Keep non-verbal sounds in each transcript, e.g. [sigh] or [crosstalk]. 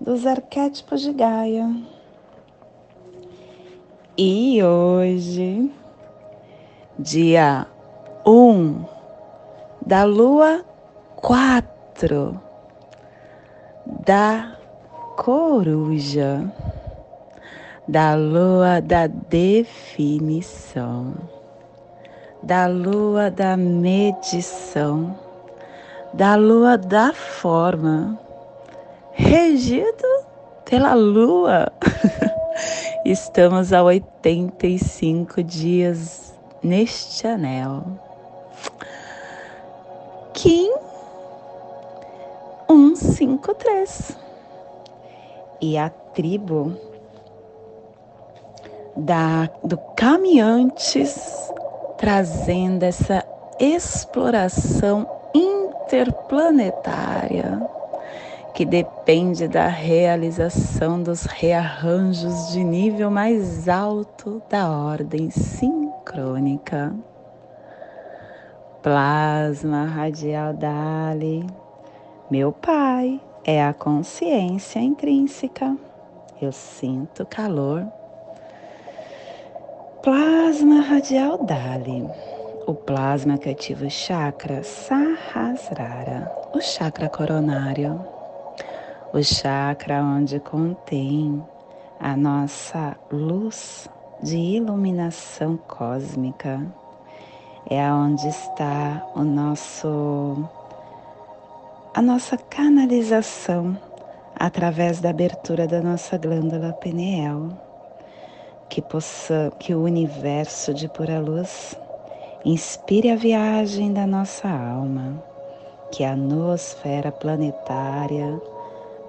dos arquétipos de Gaia. E hoje, dia 1 um da lua 4 da coruja, da lua da definição, da lua da medição, da lua da forma regido pela lua. [laughs] Estamos a 85 dias neste anel. Kim 153. E a tribo da, do caminhantes trazendo essa exploração interplanetária que depende da realização dos rearranjos de nível mais alto da ordem sincrônica. Plasma radial Dali, meu pai, é a consciência intrínseca. Eu sinto calor. Plasma radial Dali, o plasma que ativa o chakra Sahasrara, o chakra coronário o chakra onde contém a nossa luz de iluminação cósmica. É onde está o nosso a nossa canalização através da abertura da nossa glândula pineal, que possa que o universo de pura luz inspire a viagem da nossa alma, que a noosfera planetária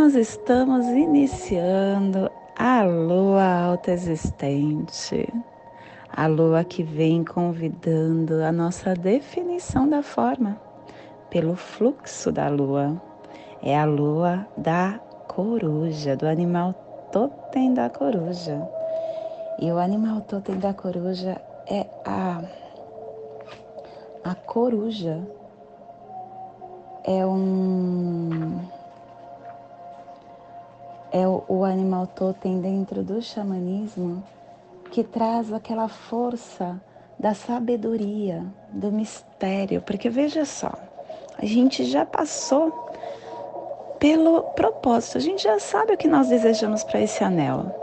Nós estamos iniciando a lua alta existente, a lua que vem convidando a nossa definição da forma pelo fluxo da lua. É a lua da coruja, do animal totem da coruja. E o animal totem da coruja é a a coruja. É um é o, o animal totem dentro do xamanismo que traz aquela força da sabedoria, do mistério, porque veja só, a gente já passou pelo propósito, a gente já sabe o que nós desejamos para esse anel.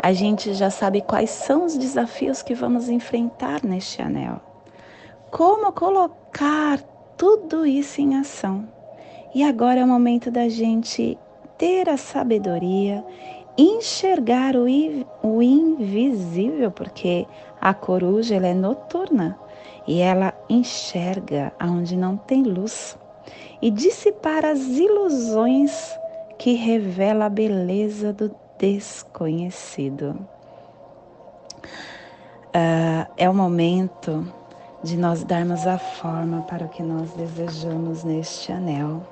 A gente já sabe quais são os desafios que vamos enfrentar neste anel. Como colocar tudo isso em ação. E agora é o momento da gente ter a sabedoria, enxergar o, o invisível, porque a coruja ela é noturna e ela enxerga aonde não tem luz e dissipar as ilusões que revela a beleza do desconhecido. Uh, é o momento de nós darmos a forma para o que nós desejamos neste anel.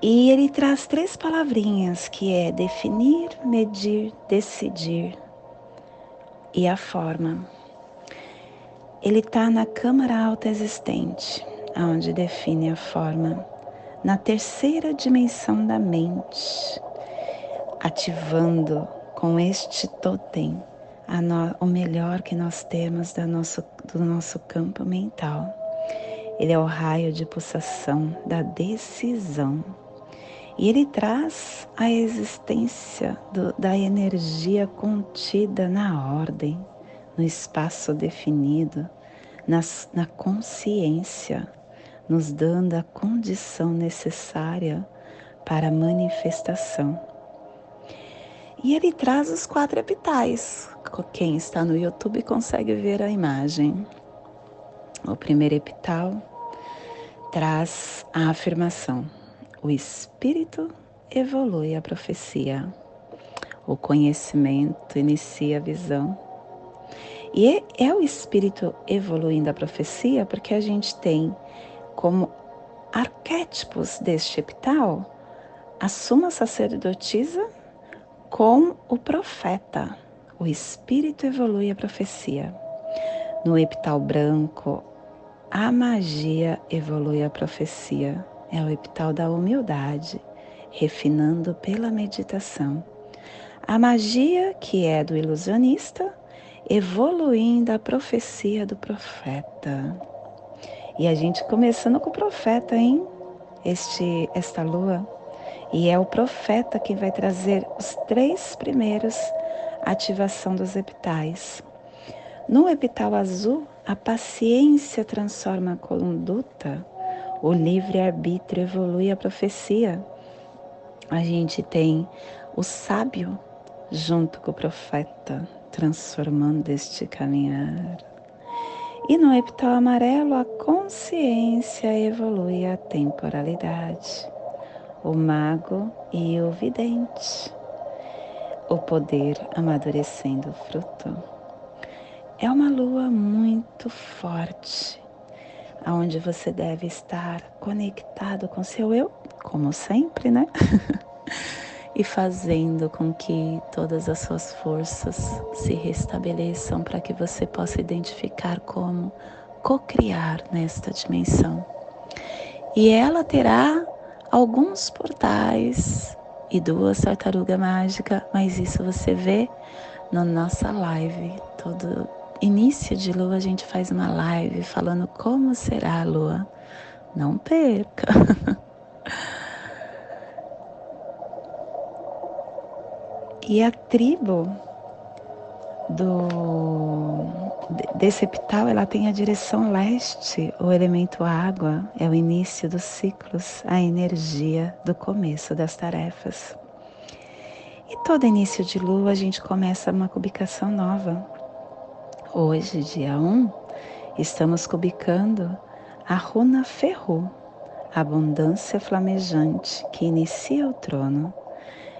E ele traz três palavrinhas que é definir, medir, decidir e a forma. Ele está na câmara alta existente, onde define a forma, na terceira dimensão da mente, ativando com este totem no, o melhor que nós temos do nosso, do nosso campo mental Ele é o raio de pulsação da decisão. E ele traz a existência do, da energia contida na ordem, no espaço definido, nas, na consciência, nos dando a condição necessária para a manifestação. E ele traz os quatro epitais. Quem está no YouTube consegue ver a imagem. O primeiro epital traz a afirmação: o espírito evolui a profecia, o conhecimento inicia a visão. E é o espírito evoluindo a profecia porque a gente tem como arquétipos deste epital a suma sacerdotisa com o profeta. O espírito evolui a profecia. No epital branco, a magia evolui a profecia. É o epital da humildade, refinando pela meditação. A magia, que é do ilusionista, evoluindo a profecia do profeta. E a gente começando com o profeta, hein? Este, esta lua e é o profeta que vai trazer os três primeiros ativação dos epitais. No epital azul, a paciência transforma a conduta, o livre-arbítrio evolui a profecia. A gente tem o sábio junto com o profeta, transformando este caminhar. E no epital amarelo, a consciência evolui a temporalidade o mago e o vidente. O poder amadurecendo o fruto. É uma lua muito forte, aonde você deve estar conectado com seu eu, como sempre, né? [laughs] e fazendo com que todas as suas forças se restabeleçam para que você possa identificar como co-criar nesta dimensão. E ela terá alguns portais e duas tartarugas mágicas, mas isso você vê na nossa live. Todo início de lua a gente faz uma live falando como será a lua. Não perca! [laughs] e a tribo do desse ela tem a direção leste, o elemento água é o início dos ciclos, a energia do começo das tarefas. E todo início de lua a gente começa uma cubicação nova. Hoje, dia 1, estamos cubicando a runa Ferru, abundância flamejante que inicia o trono.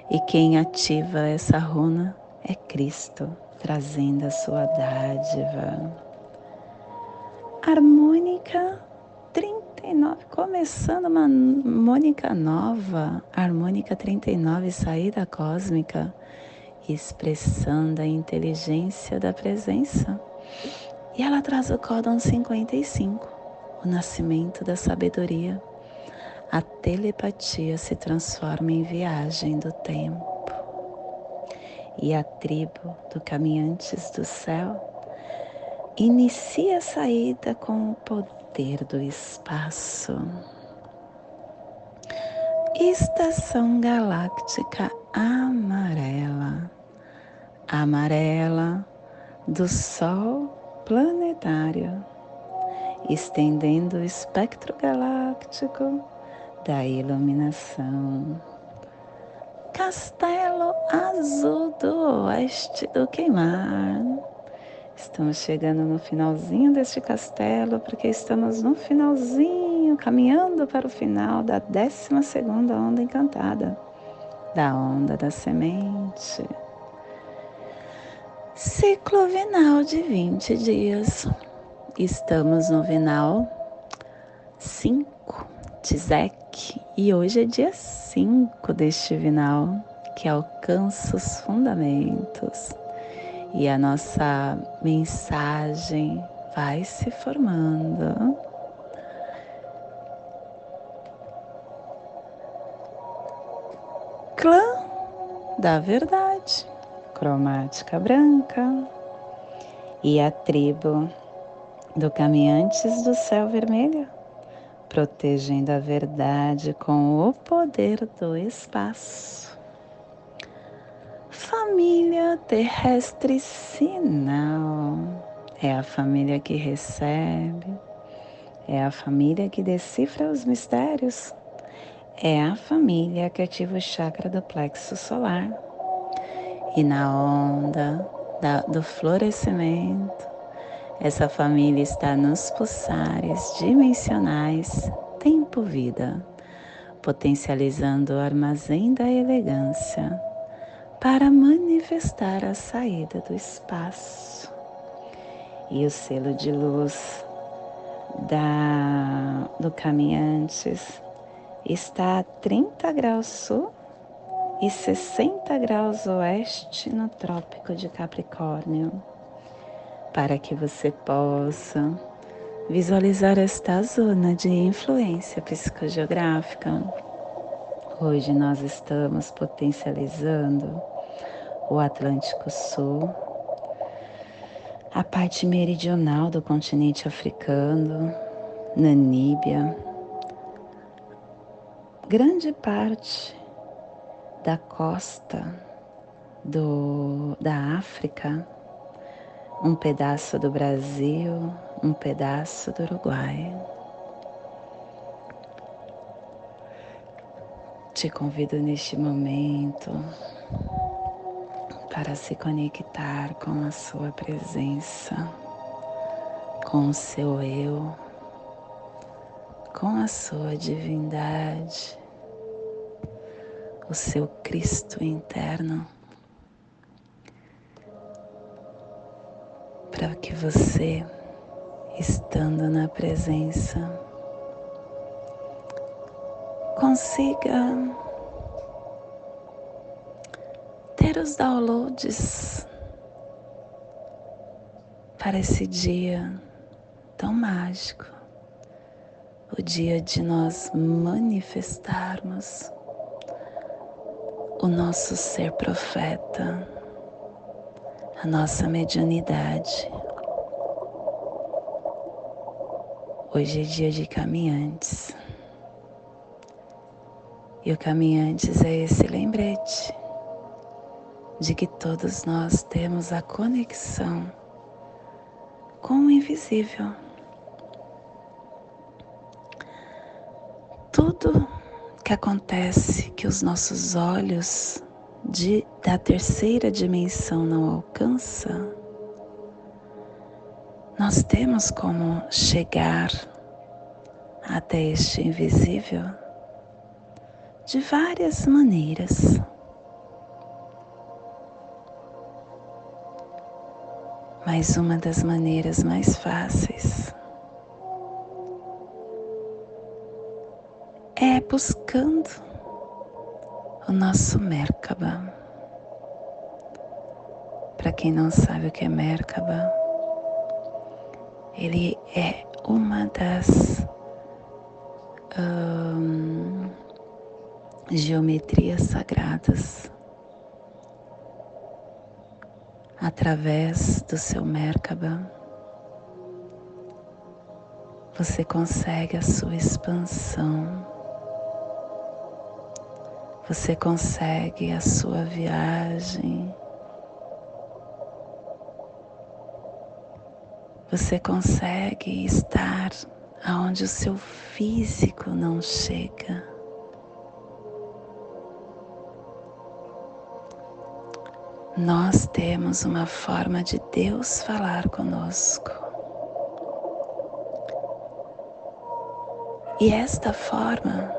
E quem ativa essa runa é Cristo trazendo a sua dádiva. Harmônica 39, começando uma harmônica nova, harmônica 39, saída cósmica, expressando a inteligência da presença. E ela traz o códon 55, o nascimento da sabedoria. A telepatia se transforma em viagem do tempo e a tribo do Caminhantes do Céu inicia a saída com o poder do espaço. Estação galáctica amarela, amarela do Sol planetário, estendendo o espectro galáctico da iluminação. Castelo Azul do Oeste do Queimar. Estamos chegando no finalzinho deste castelo, porque estamos no finalzinho, caminhando para o final da 12 onda encantada, da onda da semente. Ciclo vinal de 20 dias. Estamos no vinal 5 de Zek e hoje é dia 5 deste vinal que alcança os fundamentos e a nossa mensagem vai se formando. Clã da Verdade, cromática branca, e a tribo do Caminhantes do Céu Vermelho, protegendo a verdade com o poder do espaço. Família terrestre sinal é a família que recebe, é a família que decifra os mistérios, é a família que ativa o chakra do plexo solar. E na onda da, do florescimento, essa família está nos pulsares dimensionais tempo-vida, potencializando o armazém da elegância para manifestar a saída do espaço. E o selo de luz da, do Caminhantes está a 30 graus sul e 60 graus oeste no Trópico de Capricórnio, para que você possa visualizar esta zona de influência psicogeográfica. Hoje nós estamos potencializando o Atlântico Sul, a parte meridional do continente africano, Namíbia, grande parte da costa do, da África, um pedaço do Brasil, um pedaço do Uruguai. Te convido neste momento para se conectar com a sua presença, com o seu eu, com a sua divindade o seu Cristo interno, para que você, estando na presença, consiga ter os downloads para esse dia tão mágico, o dia de nós manifestarmos o nosso ser profeta, a nossa mediunidade. Hoje é dia de caminhantes. E o caminhantes é esse lembrete de que todos nós temos a conexão com o invisível. Tudo que acontece que os nossos olhos de, da terceira dimensão não alcançam, nós temos como chegar até este invisível de várias maneiras. Mas uma das maneiras mais fáceis é buscando o nosso Merkaba. Para quem não sabe o que é Merkaba, ele é uma das geometrias sagradas. Através do seu Merkaba, você consegue a sua expansão você consegue a sua viagem. Você consegue estar aonde o seu físico não chega. Nós temos uma forma de Deus falar conosco. E esta forma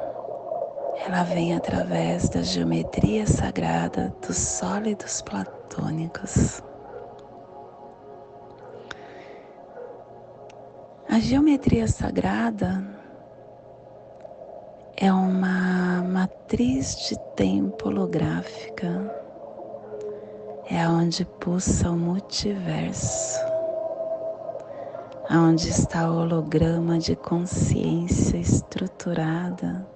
ela vem através da geometria sagrada dos sólidos platônicos. A geometria sagrada é uma matriz de tempo holográfica, é onde pulsa o multiverso, aonde está o holograma de consciência estruturada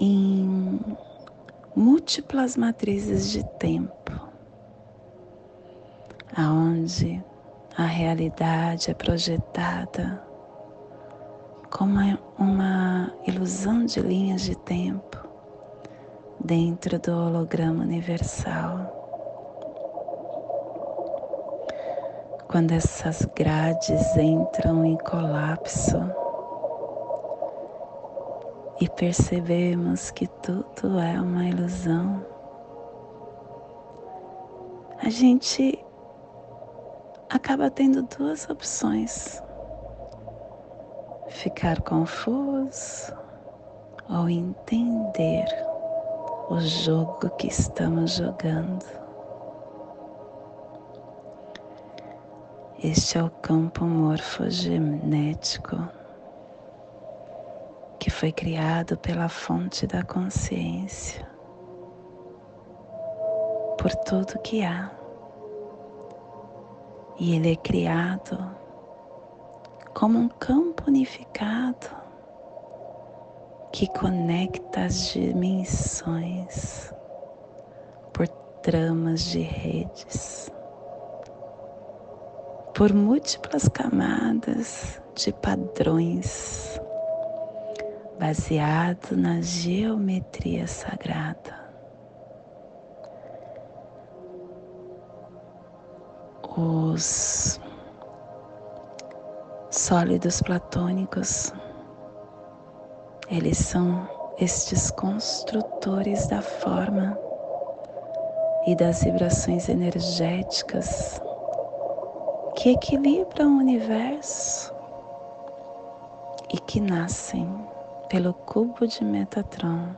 em múltiplas matrizes de tempo, aonde a realidade é projetada como uma ilusão de linhas de tempo dentro do holograma universal. Quando essas grades entram em colapso e percebemos que tudo é uma ilusão, a gente acaba tendo duas opções: ficar confuso ou entender o jogo que estamos jogando. Este é o campo morfogenético que foi criado pela fonte da consciência, por tudo que há. E ele é criado como um campo unificado que conecta as dimensões por tramas de redes, por múltiplas camadas de padrões, baseado na geometria sagrada. os sólidos platônicos, eles são estes construtores da forma e das vibrações energéticas que equilibram o universo e que nascem pelo cubo de Metatron.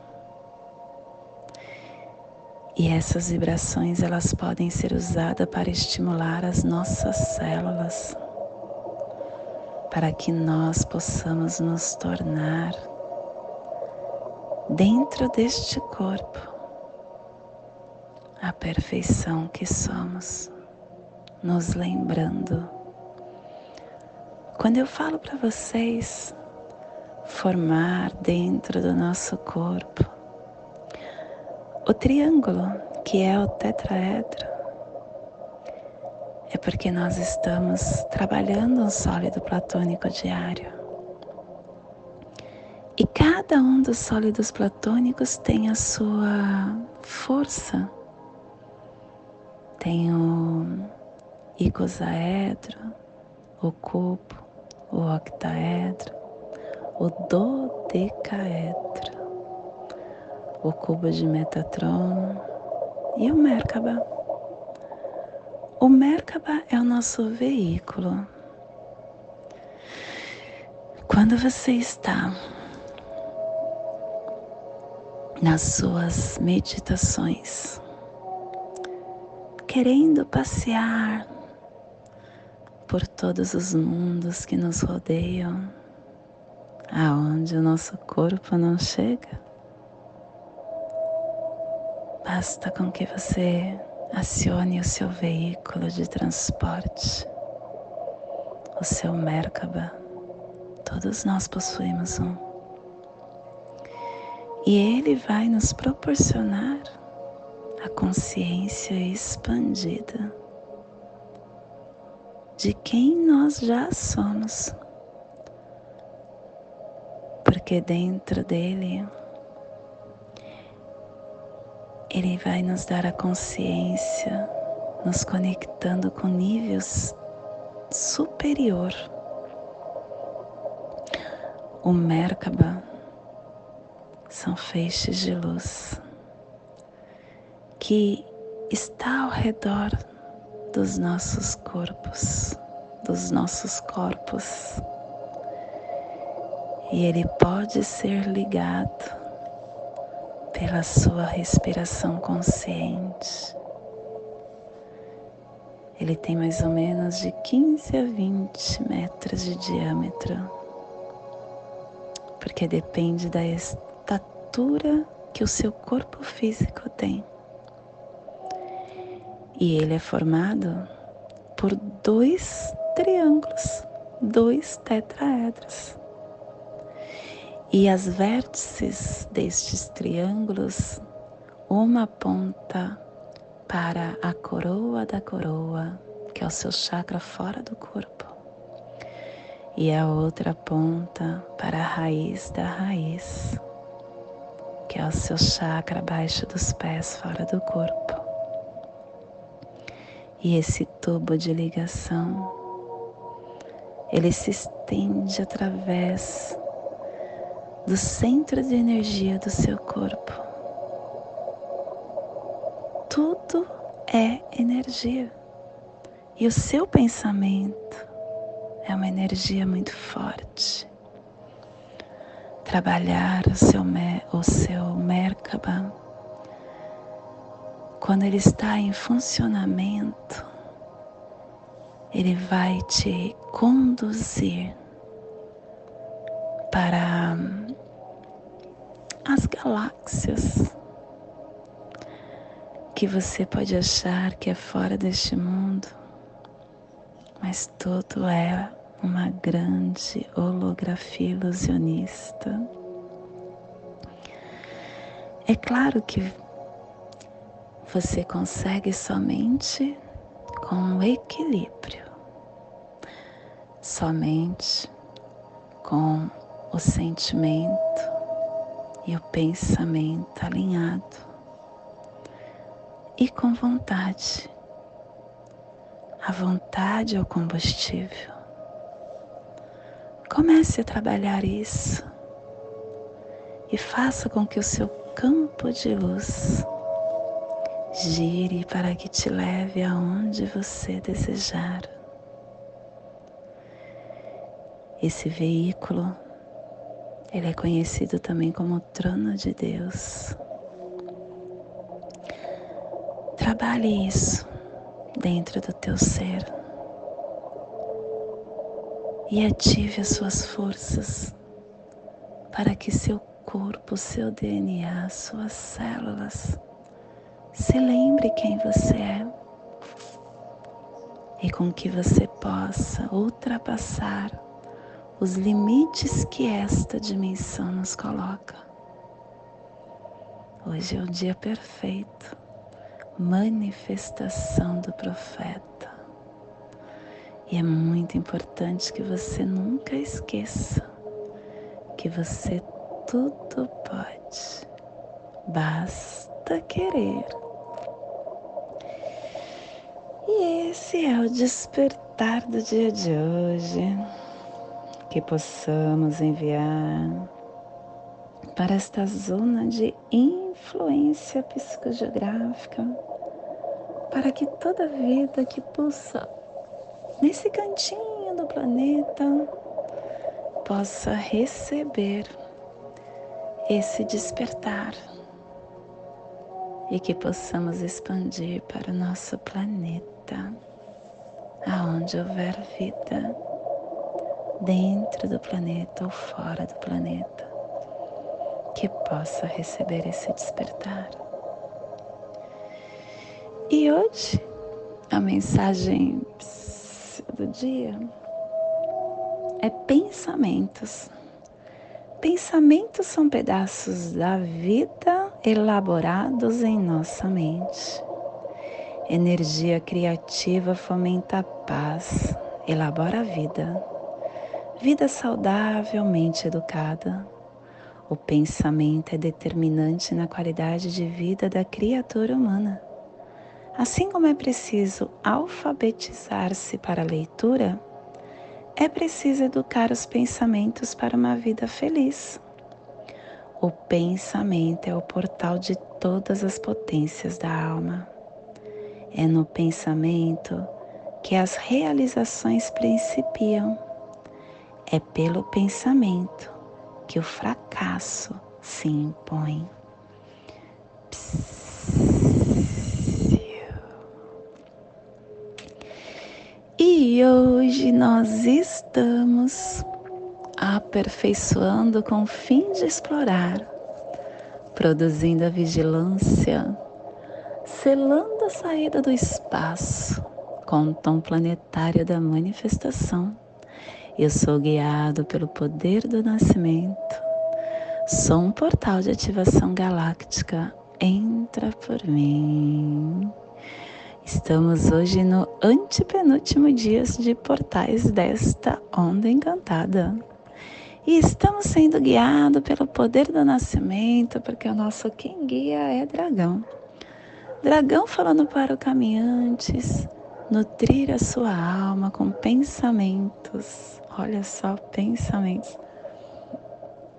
E essas vibrações elas podem ser usadas para estimular as nossas células, para que nós possamos nos tornar dentro deste corpo a perfeição que somos, nos lembrando. Quando eu falo para vocês formar dentro do nosso corpo o triângulo, que é o tetraedro, é porque nós estamos trabalhando um sólido platônico diário. E cada um dos sólidos platônicos tem a sua força. Tem o icosaedro, o cubo, o octaedro, o dodecaedro o cubo de Metatron e o Merkaba. O Merkaba é o nosso veículo. Quando você está nas suas meditações, querendo passear por todos os mundos que nos rodeiam, aonde o nosso corpo não chega, Basta com que você acione o seu veículo de transporte, o seu Merkaba. Todos nós possuímos um. E ele vai nos proporcionar a consciência expandida de quem nós já somos. Porque dentro dele ele vai nos dar a consciência, nos conectando com níveis superior. O Merkaba são feixes de luz que está ao redor dos nossos corpos, dos nossos corpos. E ele pode ser ligado pela sua respiração consciente. Ele tem mais ou menos de 15 a 20 metros de diâmetro, porque depende da estatura que o seu corpo físico tem. E ele é formado por dois triângulos, dois tetraedros. E as vértices destes triângulos, uma aponta para a coroa da coroa, que é o seu chakra fora do corpo, e a outra ponta para a raiz da raiz, que é o seu chakra abaixo dos pés, fora do corpo. E esse tubo de ligação, ele se estende através do centro de energia do seu corpo. Tudo é energia. E o seu pensamento é uma energia muito forte. Trabalhar o seu, o seu Merkaba, quando ele está em funcionamento, ele vai te conduzir para as galáxias que você pode achar que é fora deste mundo, mas tudo é uma grande holografia ilusionista. É claro que você consegue somente com o equilíbrio, somente com o sentimento e o pensamento alinhado e com vontade. A vontade é o combustível. Comece a trabalhar isso e faça com que o seu campo de luz gire para que te leve aonde você desejar. Esse veículo, ele é conhecido também como trono de Deus. Trabalhe isso dentro do teu ser e ative as suas forças para que seu corpo, seu DNA, suas células se lembre quem você é e com que você possa ultrapassar os limites que esta dimensão nos coloca. Hoje é o dia perfeito, manifestação do profeta. E é muito importante que você nunca esqueça que você tudo pode, basta querer. E esse é o despertar do dia de hoje, que possamos enviar para esta zona de influência psicogeográfica, para que toda vida que pulsa nesse cantinho do planeta possa receber esse despertar e que possamos expandir para o nosso planeta, aonde houver vida, dentro do planeta ou fora do planeta, que possa receber esse despertar. E hoje, a mensagem do dia é pensamentos. Pensamentos são pedaços da vida elaborados em nossa mente. Energia criativa fomenta a paz, elabora a vida. Vida saudavelmente educada. O pensamento é determinante na qualidade de vida da criatura humana. Assim como é preciso alfabetizar-se para a leitura, é preciso educar os pensamentos para uma vida feliz. O pensamento é o portal de todas as potências da alma. É no pensamento que as realizações principiam. É pelo pensamento que o fracasso se impõe. E hoje nós estamos aperfeiçoando com o fim de explorar, produzindo a vigilância, selando a saída do espaço com o tom planetário da manifestação. Eu sou guiado pelo poder do nascimento. Sou um portal de ativação galáctica. Entra por mim Estamos hoje no antepenúltimo dia de portais desta onda encantada. E estamos sendo guiados pelo poder do nascimento, porque o nosso quem guia é dragão. Dragão falando para o caminhantes, nutrir a sua alma com pensamentos. Olha só, pensamentos.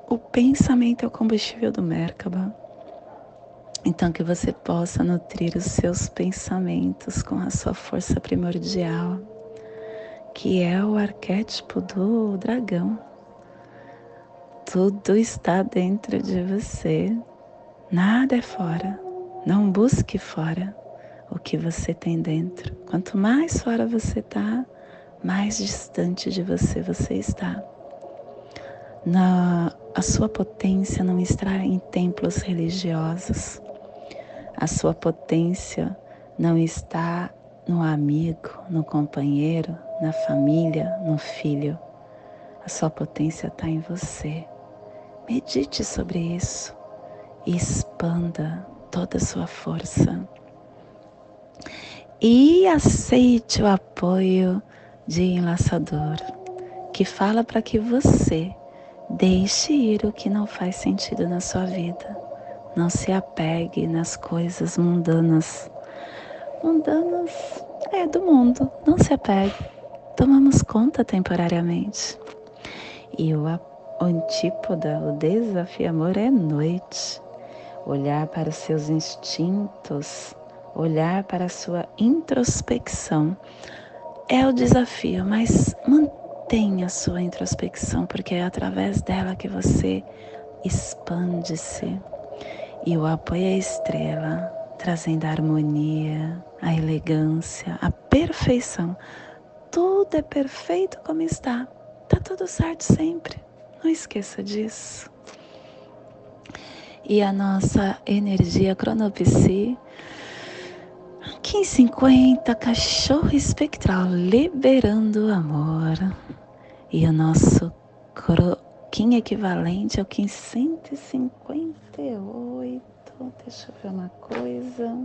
O pensamento é o combustível do Merkaba então, que você possa nutrir os seus pensamentos com a sua força primordial, que é o arquétipo do dragão. Tudo está dentro de você, nada é fora. Não busque fora o que você tem dentro. Quanto mais fora você está, mais distante de você você está. Na, a sua potência não está em templos religiosos. A sua potência não está no amigo, no companheiro, na família, no filho. A sua potência está em você. Medite sobre isso e expanda toda a sua força. E aceite o apoio de enlaçador, que fala para que você deixe ir o que não faz sentido na sua vida não se apegue nas coisas mundanas. Mundanas é do mundo, não se apegue. Tomamos conta temporariamente. E o antípoda, o desafio amor é noite. Olhar para os seus instintos, olhar para a sua introspecção é o desafio, mas mantenha a sua introspecção, porque é através dela que você expande-se e o apoio à estrela, trazendo a harmonia, a elegância, a perfeição. Tudo é perfeito como está. Tá tudo certo sempre. Não esqueça disso. E a nossa energia cronopsi 1550 cachorro espectral liberando o amor. E o nosso Kim equivalente ao Kim 158. Deixa eu ver uma coisa.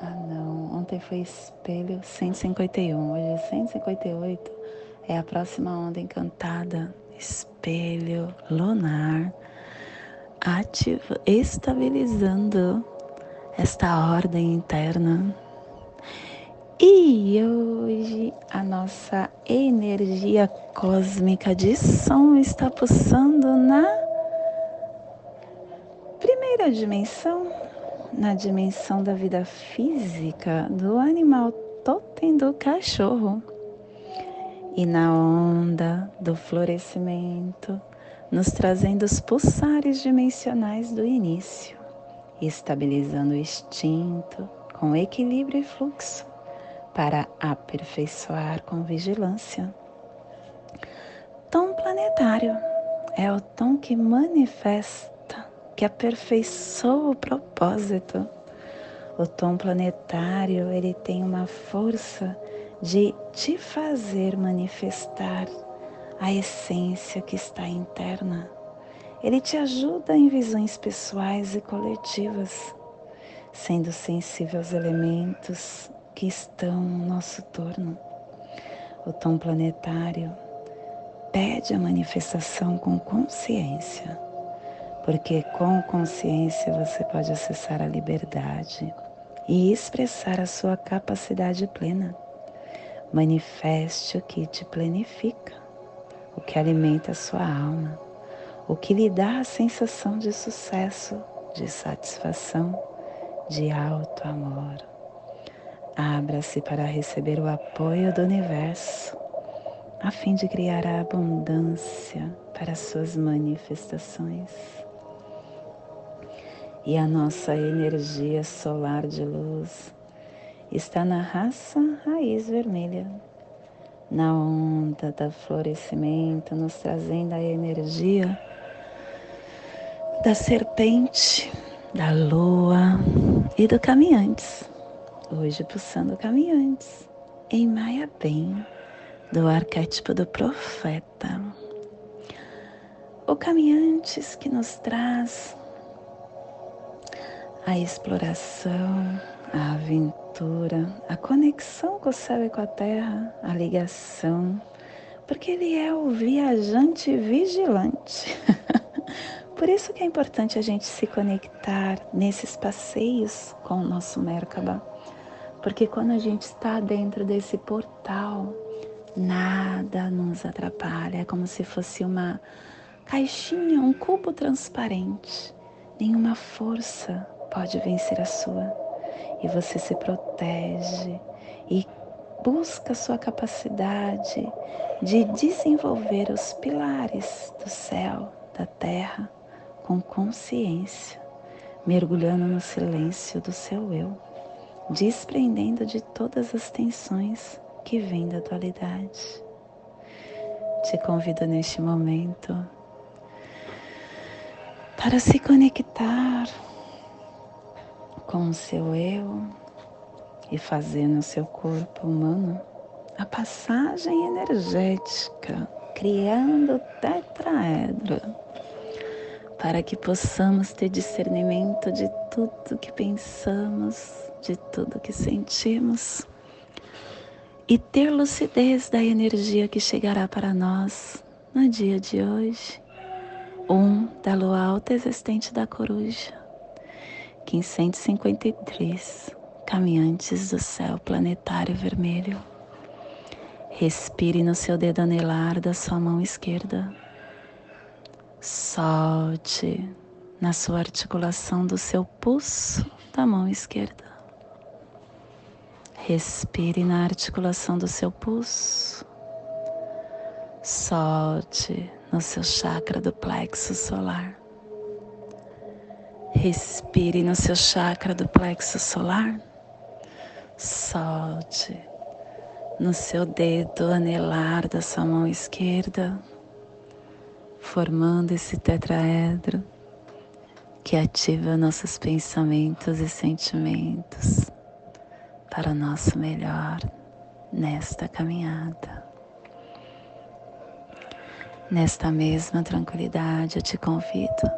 Ah, não. Ontem foi espelho 151. Hoje é 158. É a próxima onda encantada. Espelho lunar. Ativa, estabilizando esta ordem interna e hoje a nossa energia cósmica de som está pulsando na primeira dimensão, na dimensão da vida física do animal totem do cachorro. E na onda do florescimento, nos trazendo os pulsares dimensionais do início, estabilizando o instinto com equilíbrio e fluxo para aperfeiçoar com vigilância. Tom planetário é o tom que manifesta, que aperfeiçoa o propósito. O tom planetário, ele tem uma força de te fazer manifestar a essência que está interna. Ele te ajuda em visões pessoais e coletivas, sendo sensível aos elementos que estão no nosso torno. O tom planetário pede a manifestação com consciência, porque com consciência você pode acessar a liberdade e expressar a sua capacidade plena. Manifeste o que te planifica, o que alimenta a sua alma, o que lhe dá a sensação de sucesso, de satisfação, de alto amor. Abra-se para receber o apoio do universo, a fim de criar a abundância para suas manifestações. E a nossa energia solar de luz está na raça raiz vermelha, na onda do florescimento, nos trazendo a energia da serpente, da lua e do caminhantes hoje pulsando caminhantes em Maia Bem, do arquétipo do profeta. O caminhantes que nos traz a exploração, a aventura, a conexão com o céu e com a terra, a ligação, porque ele é o viajante vigilante. [laughs] Por isso que é importante a gente se conectar nesses passeios com o nosso Merkaba. Porque quando a gente está dentro desse portal, nada nos atrapalha. É como se fosse uma caixinha, um cubo transparente. Nenhuma força pode vencer a sua. E você se protege e busca sua capacidade de desenvolver os pilares do céu, da terra, com consciência, mergulhando no silêncio do seu eu, desprendendo de todas as tensões que vêm da dualidade. Te convido neste momento para se conectar com o seu eu e fazer no seu corpo humano a passagem energética, criando o tetraedro, para que possamos ter discernimento de tudo que pensamos, de tudo que sentimos e ter lucidez da energia que chegará para nós no dia de hoje. Um da lua alta existente da coruja 1553, caminhantes do céu planetário vermelho. Respire no seu dedo anelar da sua mão esquerda. Solte na sua articulação do seu pulso da mão esquerda. Respire na articulação do seu pulso. Solte no seu chakra do plexo solar. Respire no seu chakra do plexo solar. Solte no seu dedo anelar da sua mão esquerda, formando esse tetraedro que ativa nossos pensamentos e sentimentos para o nosso melhor nesta caminhada. Nesta mesma tranquilidade, eu te convido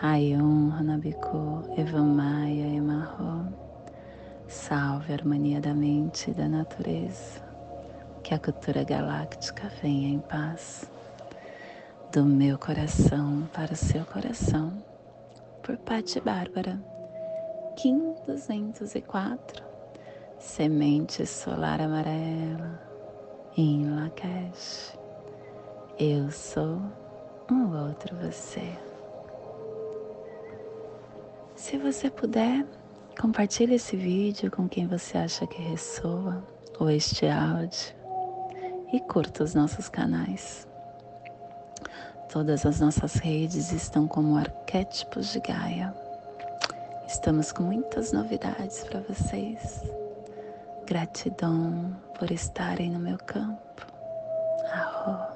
Rayon Hanabiko Evamaya Emarro. Salve a harmonia da mente e da natureza. Que a cultura galáctica venha em paz. Do meu coração para o seu coração. Por Patti Bárbara. Kim 204. Semente solar amarela. Em Lakesh. Eu sou um outro você. Se você puder, compartilhe esse vídeo com quem você acha que ressoa ou este áudio e curta os nossos canais. Todas as nossas redes estão como arquétipos de Gaia. Estamos com muitas novidades para vocês. Gratidão por estarem no meu campo. Arro.